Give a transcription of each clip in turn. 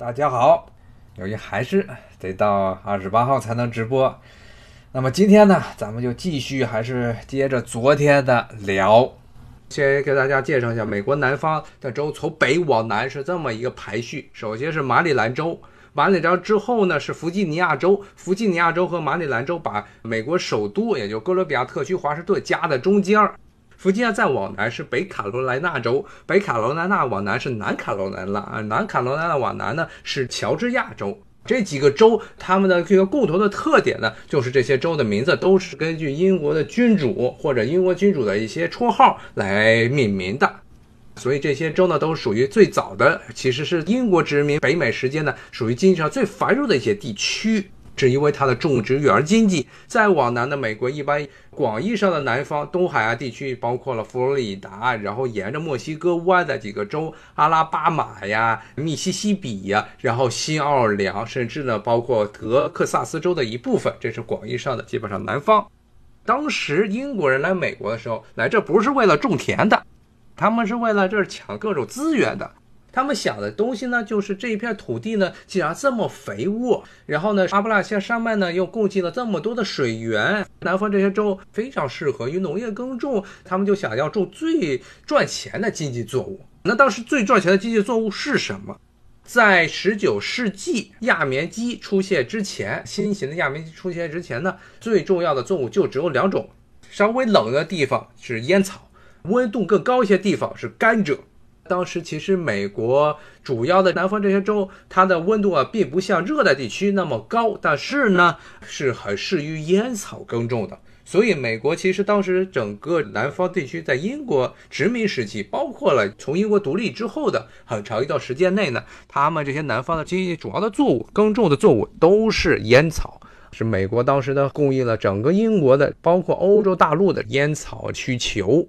大家好。由于还是得到二十八号才能直播，那么今天呢，咱们就继续还是接着昨天的聊。先给大家介绍一下美国南方的州，从北往南是这么一个排序。首先是马里兰州，马里兰州之后呢是弗吉尼亚州，弗吉尼亚州和马里兰州把美国首都，也就哥伦比亚特区华盛顿夹在中间儿。弗吉尼亚再往南是北卡罗来纳州，北卡罗来纳往南是南卡罗来纳，啊，南卡罗来纳往南呢是乔治亚州。这几个州，他们的这个共同的特点呢，就是这些州的名字都是根据英国的君主或者英国君主的一些绰号来命名的。所以这些州呢，都属于最早的，其实是英国殖民北美时间呢，属于经济上最繁荣的一些地区。是因为它的种植园经济。再往南的美国，一般广义上的南方东海岸地区，包括了佛罗里达，然后沿着墨西哥湾的几个州，阿拉巴马呀、密西西比呀，然后新奥尔良，甚至呢包括德克萨斯州的一部分，这是广义上的基本上南方。当时英国人来美国的时候，来这不是为了种田的，他们是为了这儿抢各种资源的。他们想的东西呢，就是这一片土地呢，既然这么肥沃，然后呢，阿布拉契亚山脉呢又供给了这么多的水源，南方这些州非常适合于农业耕种，他们就想要种最赚钱的经济作物。那当时最赚钱的经济作物是什么？在十九世纪亚棉机出现之前，新型的亚棉机出现之前呢，最重要的作物就只有两种，稍微冷的地方是烟草，温度更高一些地方是甘蔗。当时其实美国主要的南方这些州，它的温度啊，并不像热带地区那么高，但是呢，是很适于烟草耕种的。所以美国其实当时整个南方地区在英国殖民时期，包括了从英国独立之后的很长一段时间内呢，他们这些南方的经济主要的作物耕种的作物都是烟草，是美国当时的供应了整个英国的，包括欧洲大陆的烟草需求。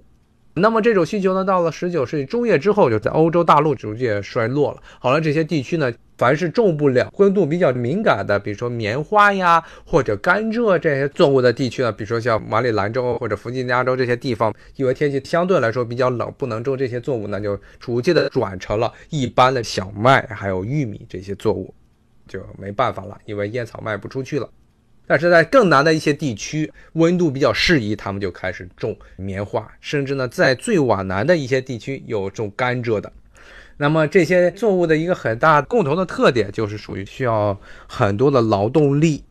那么这种需求呢，到了十九世纪中叶之后，就在欧洲大陆逐渐衰落了。好了，这些地区呢，凡是种不了、温度比较敏感的，比如说棉花呀或者甘蔗这些作物的地区呢，比如说像马里兰州或者弗吉尼亚州这些地方，因为天气相对来说比较冷，不能种这些作物，那就逐渐的转成了一般的小麦还有玉米这些作物，就没办法了，因为烟草卖不出去了。但是在更南的一些地区，温度比较适宜，他们就开始种棉花，甚至呢，在最往南的一些地区有种甘蔗的。那么这些作物的一个很大共同的特点，就是属于需要很多的劳动力。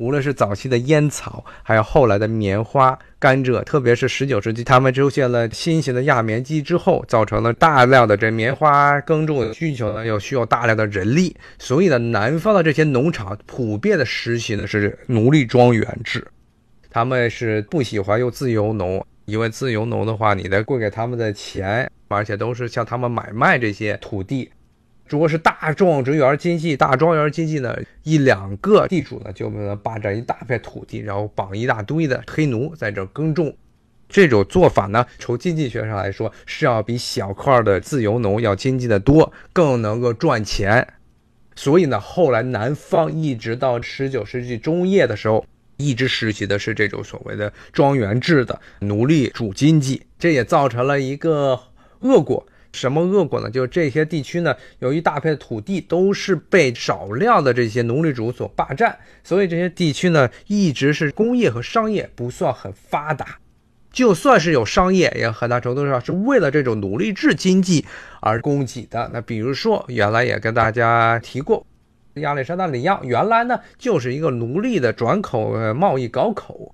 无论是早期的烟草，还有后来的棉花、甘蔗，特别是十九世纪，他们出现了新型的轧棉机之后，造成了大量的这棉花耕种的需求呢，又需要大量的人力，所以呢，南方的这些农场普遍的实行的是奴隶庄园制，他们是不喜欢用自由农，因为自由农的话，你得归给他们的钱，而且都是向他们买卖这些土地。如果是大种植园经济、大庄园经济呢，一两个地主呢就能霸占一大片土地，然后绑一大堆的黑奴在这耕种。这种做法呢，从经济学上来说是要比小块的自由农要经济的多，更能够赚钱。所以呢，后来南方一直到十九世纪中叶的时候，一直实行的是这种所谓的庄园制的奴隶主经济，这也造成了一个恶果。什么恶果呢？就是这些地区呢，由于大片土地都是被少量的这些奴隶主所霸占，所以这些地区呢，一直是工业和商业不算很发达。就算是有商业，也很大程度上是为了这种奴隶制经济而供给的。那比如说，原来也跟大家提过，亚历山大里亚原来呢就是一个奴隶的转口贸易港口。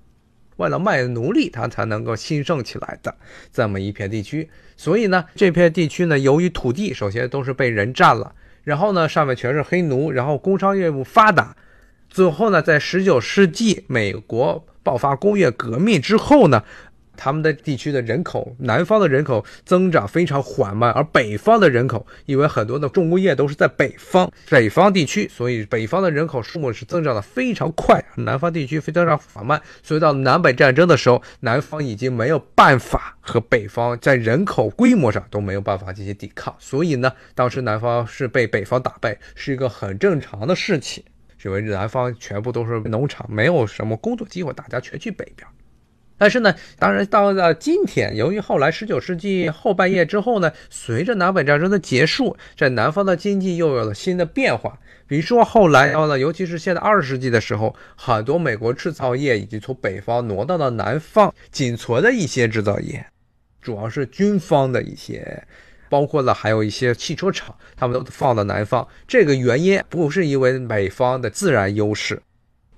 为了卖奴隶，它才能够兴盛起来的这么一片地区。所以呢，这片地区呢，由于土地首先都是被人占了，然后呢，上面全是黑奴，然后工商业务发达，最后呢，在十九世纪美国爆发工业革命之后呢。他们的地区的人口，南方的人口增长非常缓慢，而北方的人口，因为很多的重工业都是在北方，北方地区，所以北方的人口数目是增长的非常快，南方地区非常缓慢。所以到南北战争的时候，南方已经没有办法和北方在人口规模上都没有办法进行抵抗，所以呢，当时南方是被北方打败，是一个很正常的事情，因为南方全部都是农场，没有什么工作机会，大家全去北边。但是呢，当然到了今天，由于后来十九世纪后半叶之后呢，随着南北战争的结束，在南方的经济又有了新的变化。比如说后来到了，尤其是现在二十世纪的时候，很多美国制造业已经从北方挪到了南方，仅存的一些制造业，主要是军方的一些，包括了还有一些汽车厂，他们都放到南方。这个原因不是因为北方的自然优势。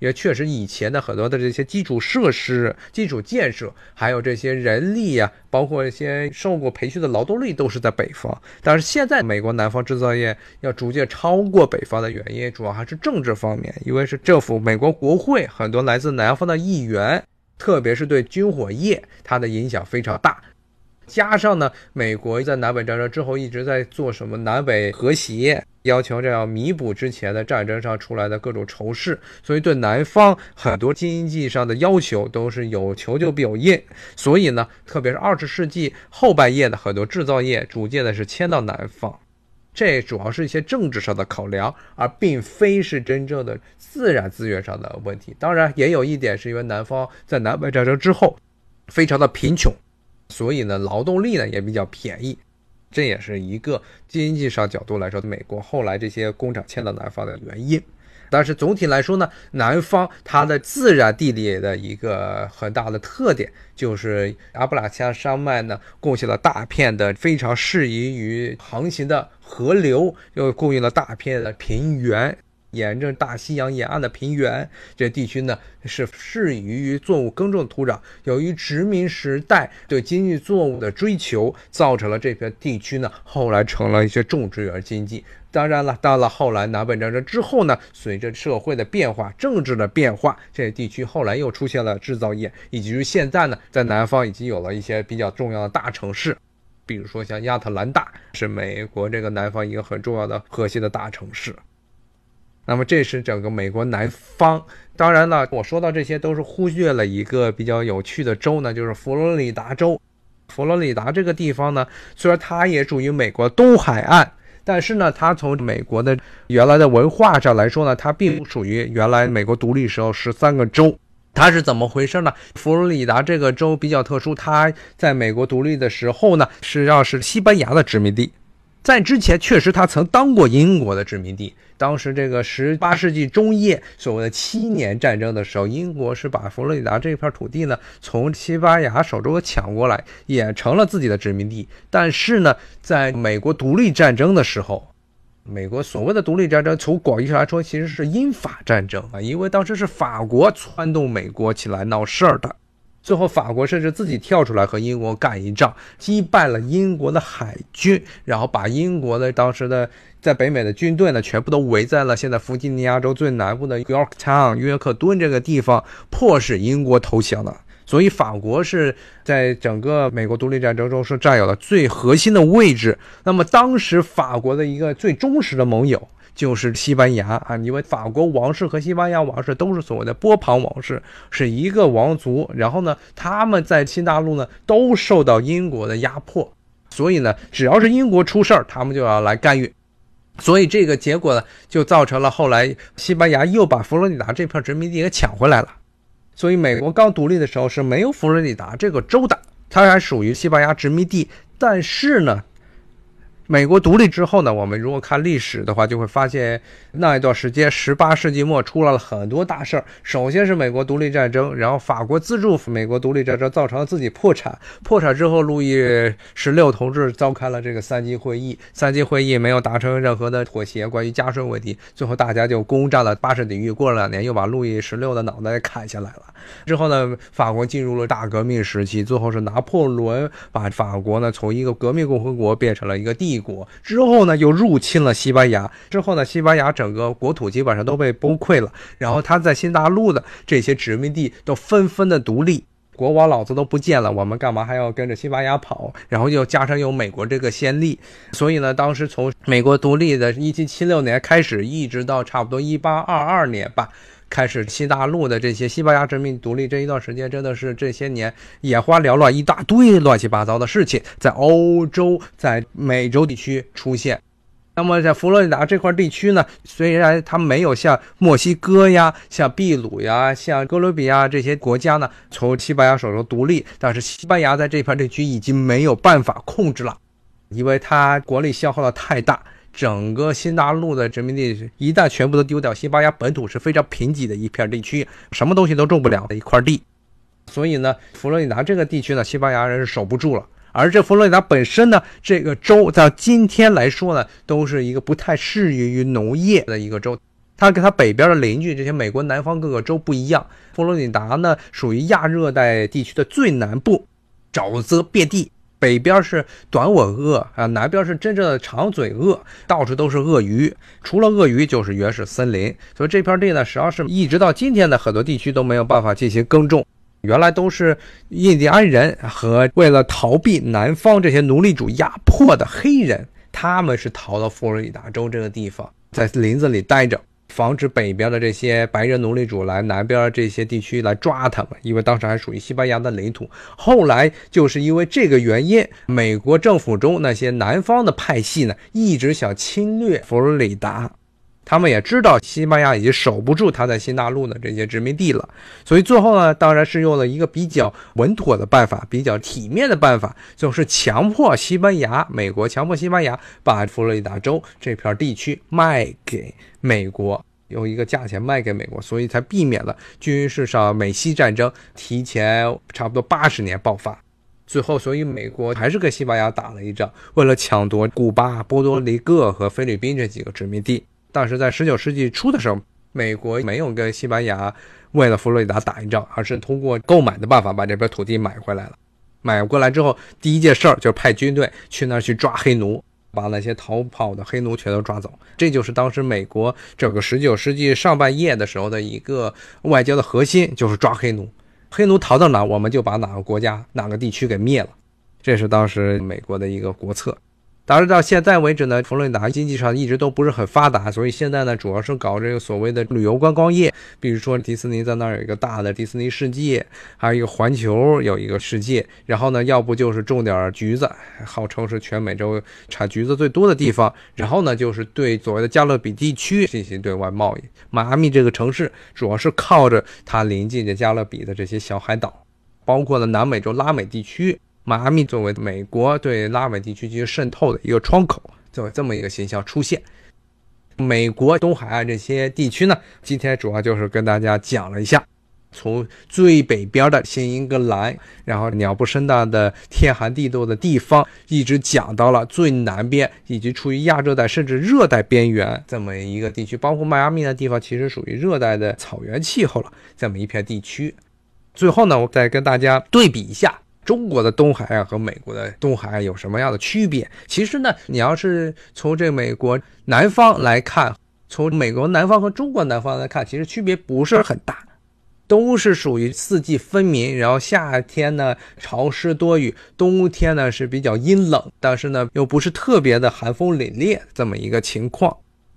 也确实，以前的很多的这些基础设施、基础建设，还有这些人力呀，包括一些受过培训的劳动力，都是在北方。但是现在，美国南方制造业要逐渐超过北方的原因，主要还是政治方面，因为是政府、美国国会很多来自南方的议员，特别是对军火业，它的影响非常大。加上呢，美国在南北战争之后一直在做什么南北和谐，要求这样弥补之前的战争上出来的各种仇视，所以对南方很多经济上的要求都是有求就必有应。所以呢，特别是二十世纪后半叶的很多制造业逐渐的是迁到南方，这主要是一些政治上的考量，而并非是真正的自然资源上的问题。当然，也有一点是因为南方在南北战争之后非常的贫穷。所以呢，劳动力呢也比较便宜，这也是一个经济上角度来说，美国后来这些工厂迁到南方的原因。但是总体来说呢，南方它的自然地理的一个很大的特点，就是阿布拉契亚山脉呢，贡献了大片的非常适宜于航行的河流，又供应了大片的平原。沿着大西洋沿岸的平原，这地区呢是适宜于作物耕种的土壤。由于殖民时代对经济作物的追求，造成了这片地区呢后来成了一些种植园经济。当然了，到了后来南北战争之后呢，随着社会的变化、政治的变化，这些地区后来又出现了制造业，以及于现在呢，在南方已经有了一些比较重要的大城市，比如说像亚特兰大，是美国这个南方一个很重要的核心的大城市。那么这是整个美国南方。当然了，我说到这些都是忽略了一个比较有趣的州呢，就是佛罗里达州。佛罗里达这个地方呢，虽然它也属于美国东海岸，但是呢，它从美国的原来的文化上来说呢，它并不属于原来美国独立时候十三个州。它是怎么回事呢？佛罗里达这个州比较特殊，它在美国独立的时候呢，实际上是西班牙的殖民地。在之前，确实他曾当过英国的殖民地。当时这个十八世纪中叶，所谓的七年战争的时候，英国是把佛罗里达这片土地呢从西班牙手中抢过来，也成了自己的殖民地。但是呢，在美国独立战争的时候，美国所谓的独立战争，从广义上来说，其实是英法战争啊，因为当时是法国撺动美国起来闹事儿的。最后，法国甚至自己跳出来和英国干一仗，击败了英国的海军，然后把英国的当时的在北美的军队呢，全部都围在了现在弗吉尼亚州最南部的 Yorktown 约克敦这个地方，迫使英国投降了。所以，法国是在整个美国独立战争中是占有了最核心的位置。那么，当时法国的一个最忠实的盟友。就是西班牙啊，因为法国王室和西班牙王室都是所谓的波旁王室，是一个王族。然后呢，他们在新大陆呢都受到英国的压迫，所以呢，只要是英国出事儿，他们就要来干预。所以这个结果呢，就造成了后来西班牙又把佛罗里达这片殖民地给抢回来了。所以美国刚独立的时候是没有佛罗里达这个州的，它还属于西班牙殖民地。但是呢。美国独立之后呢，我们如果看历史的话，就会发现那一段时间，十八世纪末出来了很多大事儿。首先是美国独立战争，然后法国资助美国独立战争，造成了自己破产。破产之后，路易十六同志召开了这个三级会议，三级会议没有达成任何的妥协，关于加税问题，最后大家就攻占了巴士底狱。过了两年，又把路易十六的脑袋砍下来了。之后呢，法国进入了大革命时期，最后是拿破仑把法国呢从一个革命共和国变成了一个帝。国之后呢，又入侵了西班牙。之后呢，西班牙整个国土基本上都被崩溃了。然后他在新大陆的这些殖民地都纷纷的独立，国王老子都不见了，我们干嘛还要跟着西班牙跑？然后又加上有美国这个先例，所以呢，当时从美国独立的1776年开始，一直到差不多1822年吧。开始新大陆的这些西班牙殖民独立这一段时间，真的是这些年眼花缭乱，一大堆乱七八糟的事情在欧洲、在美洲地区出现。那么在佛罗里达这块地区呢，虽然它没有像墨西哥呀、像秘鲁呀、像哥伦比亚这些国家呢从西班牙手中独立，但是西班牙在这片地区已经没有办法控制了，因为它国力消耗的太大。整个新大陆的殖民地一旦全部都丢掉，西班牙本土是非常贫瘠的一片地区，什么东西都种不了的一块地。所以呢，佛罗里达这个地区呢，西班牙人是守不住了。而这佛罗里达本身呢，这个州到今天来说呢，都是一个不太适宜于农业的一个州。它跟它北边的邻居这些美国南方各个州不一样，佛罗里达呢属于亚热带地区的最南部，沼泽遍地。北边是短吻鳄啊，南边是真正的长嘴鳄，到处都是鳄鱼。除了鳄鱼，就是原始森林。所以这片地呢，实际上是一直到今天的很多地区都没有办法进行耕种。原来都是印第安人和为了逃避南方这些奴隶主压迫的黑人，他们是逃到佛罗里达州这个地方，在林子里待着。防止北边的这些白人奴隶主来南边这些地区来抓他们，因为当时还属于西班牙的领土。后来就是因为这个原因，美国政府中那些南方的派系呢，一直想侵略佛罗里达。他们也知道西班牙已经守不住他在新大陆的这些殖民地了，所以最后呢，当然是用了一个比较稳妥的办法，比较体面的办法，就是强迫西班牙，美国强迫西班牙把佛罗里达州这片地区卖给美国，用一个价钱卖给美国，所以才避免了军事上美西战争提前差不多八十年爆发。最后，所以美国还是跟西班牙打了一仗，为了抢夺古巴、波多黎各和菲律宾这几个殖民地。但是在十九世纪初的时候，美国没有跟西班牙为了佛罗里达打一仗，而是通过购买的办法把这片土地买回来了。买过来之后，第一件事儿就是派军队去那儿去抓黑奴，把那些逃跑的黑奴全都抓走。这就是当时美国整个十九世纪上半叶的时候的一个外交的核心，就是抓黑奴。黑奴逃到哪，我们就把哪个国家、哪个地区给灭了。这是当时美国的一个国策。当然，到现在为止呢，佛罗里达经济上一直都不是很发达，所以现在呢，主要是搞这个所谓的旅游观光业。比如说，迪士尼在那儿有一个大的迪士尼世界，还有一个环球有一个世界。然后呢，要不就是种点橘子，号称是全美洲产橘子最多的地方。然后呢，就是对所谓的加勒比地区进行对外贸易。迈阿密这个城市主要是靠着它临近的加勒比的这些小海岛，包括了南美洲拉美地区。迈阿密作为美国对拉美地区进行渗透的一个窗口，作为这么一个形象出现。美国东海岸这些地区呢，今天主要就是跟大家讲了一下，从最北边的新英格兰，然后鸟不生蛋的天寒地冻的地方，一直讲到了最南边，以及处于亚热带甚至热带边缘这么一个地区，包括迈阿密的地方，其实属于热带的草原气候了，这么一片地区。最后呢，我再跟大家对比一下。中国的东海岸和美国的东海岸有什么样的区别？其实呢，你要是从这美国南方来看，从美国南方和中国南方来看，其实区别不是很大，都是属于四季分明。然后夏天呢潮湿多雨，冬天呢是比较阴冷，但是呢又不是特别的寒风凛冽这么一个情况。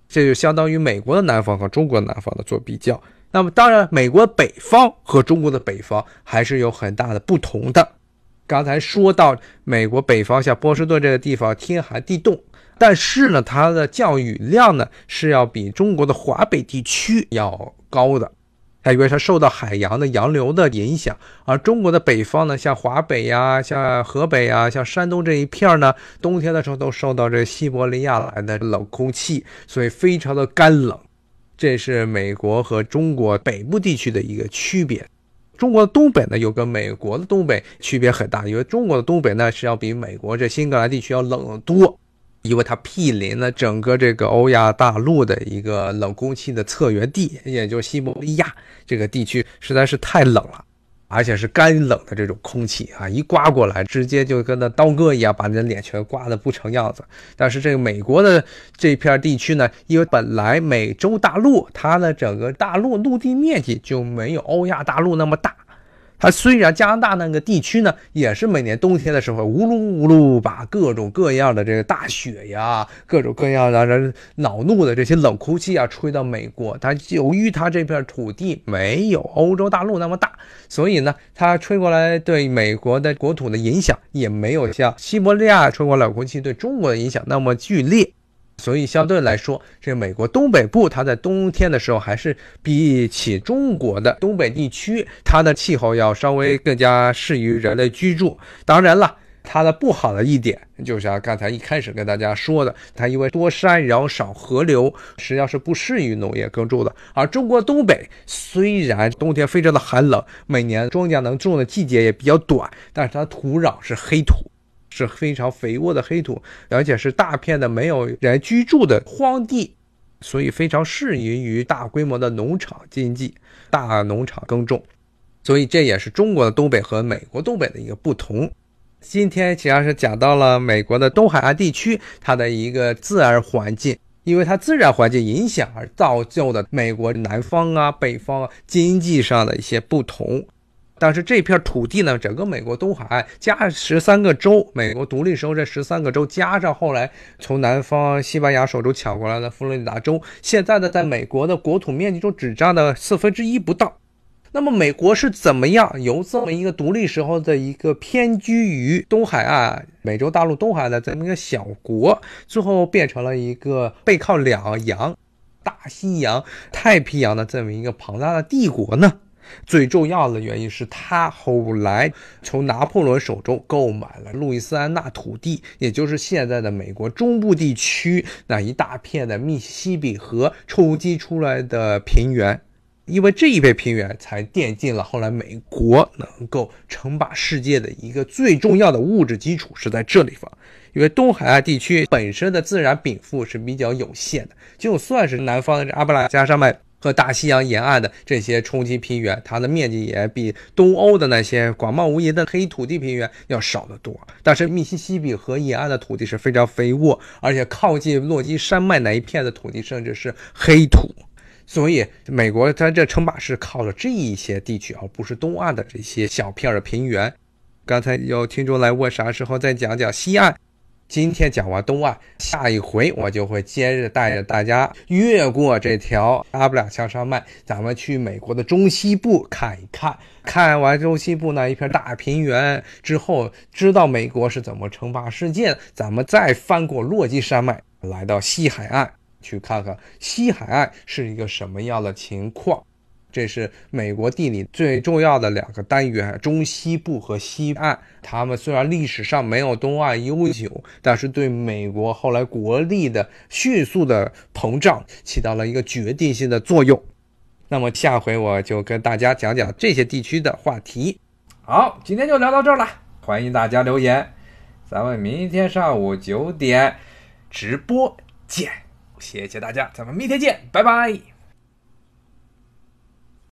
这就相当于美国的南方和中国南方的做比较。那么当然，美国北方和中国的北方还是有很大的不同的。刚才说到美国北方像波士顿这个地方天寒地冻，但是呢，它的降雨量呢是要比中国的华北地区要高的，它因为它受到海洋的洋流的影响。而中国的北方呢，像华北呀、像河北呀、像山东这一片呢，冬天的时候都受到这西伯利亚来的冷空气，所以非常的干冷。这是美国和中国北部地区的一个区别。中国的东北呢，又跟美国的东北区别很大，因为中国的东北呢是要比美国这新格兰地区要冷得多，因为它毗邻了整个这个欧亚大陆的一个冷空气的策源地，也就是西伯利亚这个地区，实在是太冷了。而且是干冷的这种空气啊，一刮过来，直接就跟那刀割一样，把你的脸全刮得不成样子。但是这个美国的这片地区呢，因为本来美洲大陆它的整个大陆陆地面积就没有欧亚大陆那么大。它虽然加拿大那个地区呢，也是每年冬天的时候，呜噜呜噜把各种各样的这个大雪呀，各种各样让人恼怒的这些冷空气啊，吹到美国。它由于它这片土地没有欧洲大陆那么大，所以呢，它吹过来对美国的国土的影响也没有像西伯利亚吹过冷空气对中国的影响那么剧烈。所以相对来说，这美国东北部它在冬天的时候，还是比起中国的东北地区，它的气候要稍微更加适于人类居住。当然了，它的不好的一点，就像刚才一开始跟大家说的，它因为多山然后少河流，实际上是不适于农业耕种的。而中国东北虽然冬天非常的寒冷，每年庄稼能种的季节也比较短，但是它土壤是黑土。是非常肥沃的黑土，而且是大片的没有人居住的荒地，所以非常适宜于大规模的农场经济、大农场耕种。所以这也是中国的东北和美国东北的一个不同。今天实际上是讲到了美国的东海岸地区它的一个自然环境，因为它自然环境影响而造就的美国南方啊、北方啊经济上的一些不同。但是这片土地呢，整个美国东海岸加十三个州，美国独立时候这十三个州加上后来从南方西班牙手中抢过来的佛罗里达州，现在呢，在美国的国土面积中只占了四分之一不到。那么美国是怎么样由这么一个独立时候的一个偏居于东海岸、美洲大陆东海岸的这么一个小国，最后变成了一个背靠两洋、大西洋、太平洋的这么一个庞大的帝国呢？最重要的原因是他后来从拿破仑手中购买了路易斯安那土地，也就是现在的美国中部地区那一大片的密西西比河冲击出来的平原，因为这一片平原才奠定了后来美国能够称霸世界的一个最重要的物质基础是在这地方。因为东海岸地区本身的自然禀赋是比较有限的，就算是南方的这阿布拉加山脉。和大西洋沿岸的这些冲积平原，它的面积也比东欧的那些广袤无垠的黑土地平原要少得多。但是密西西比河沿岸的土地是非常肥沃，而且靠近落基山脉那一片的土地甚至是黑土。所以美国它这称霸是靠了这一些地区，而不是东岸的这些小片的平原。刚才有听众来问啥时候再讲讲西岸。今天讲完东岸，下一回我就会接着带着大家越过这条阿布拉恰山脉，咱们去美国的中西部看一看。看完中西部那一片大平原之后，知道美国是怎么称霸世界，咱们再翻过落基山脉，来到西海岸，去看看西海岸是一个什么样的情况。这是美国地理最重要的两个单元，中西部和西岸。他们虽然历史上没有东岸悠久，但是对美国后来国力的迅速的膨胀起到了一个决定性的作用。那么下回我就跟大家讲讲这些地区的话题。好，今天就聊到这儿了，欢迎大家留言，咱们明天上午九点直播见。谢谢大家，咱们明天见，拜拜。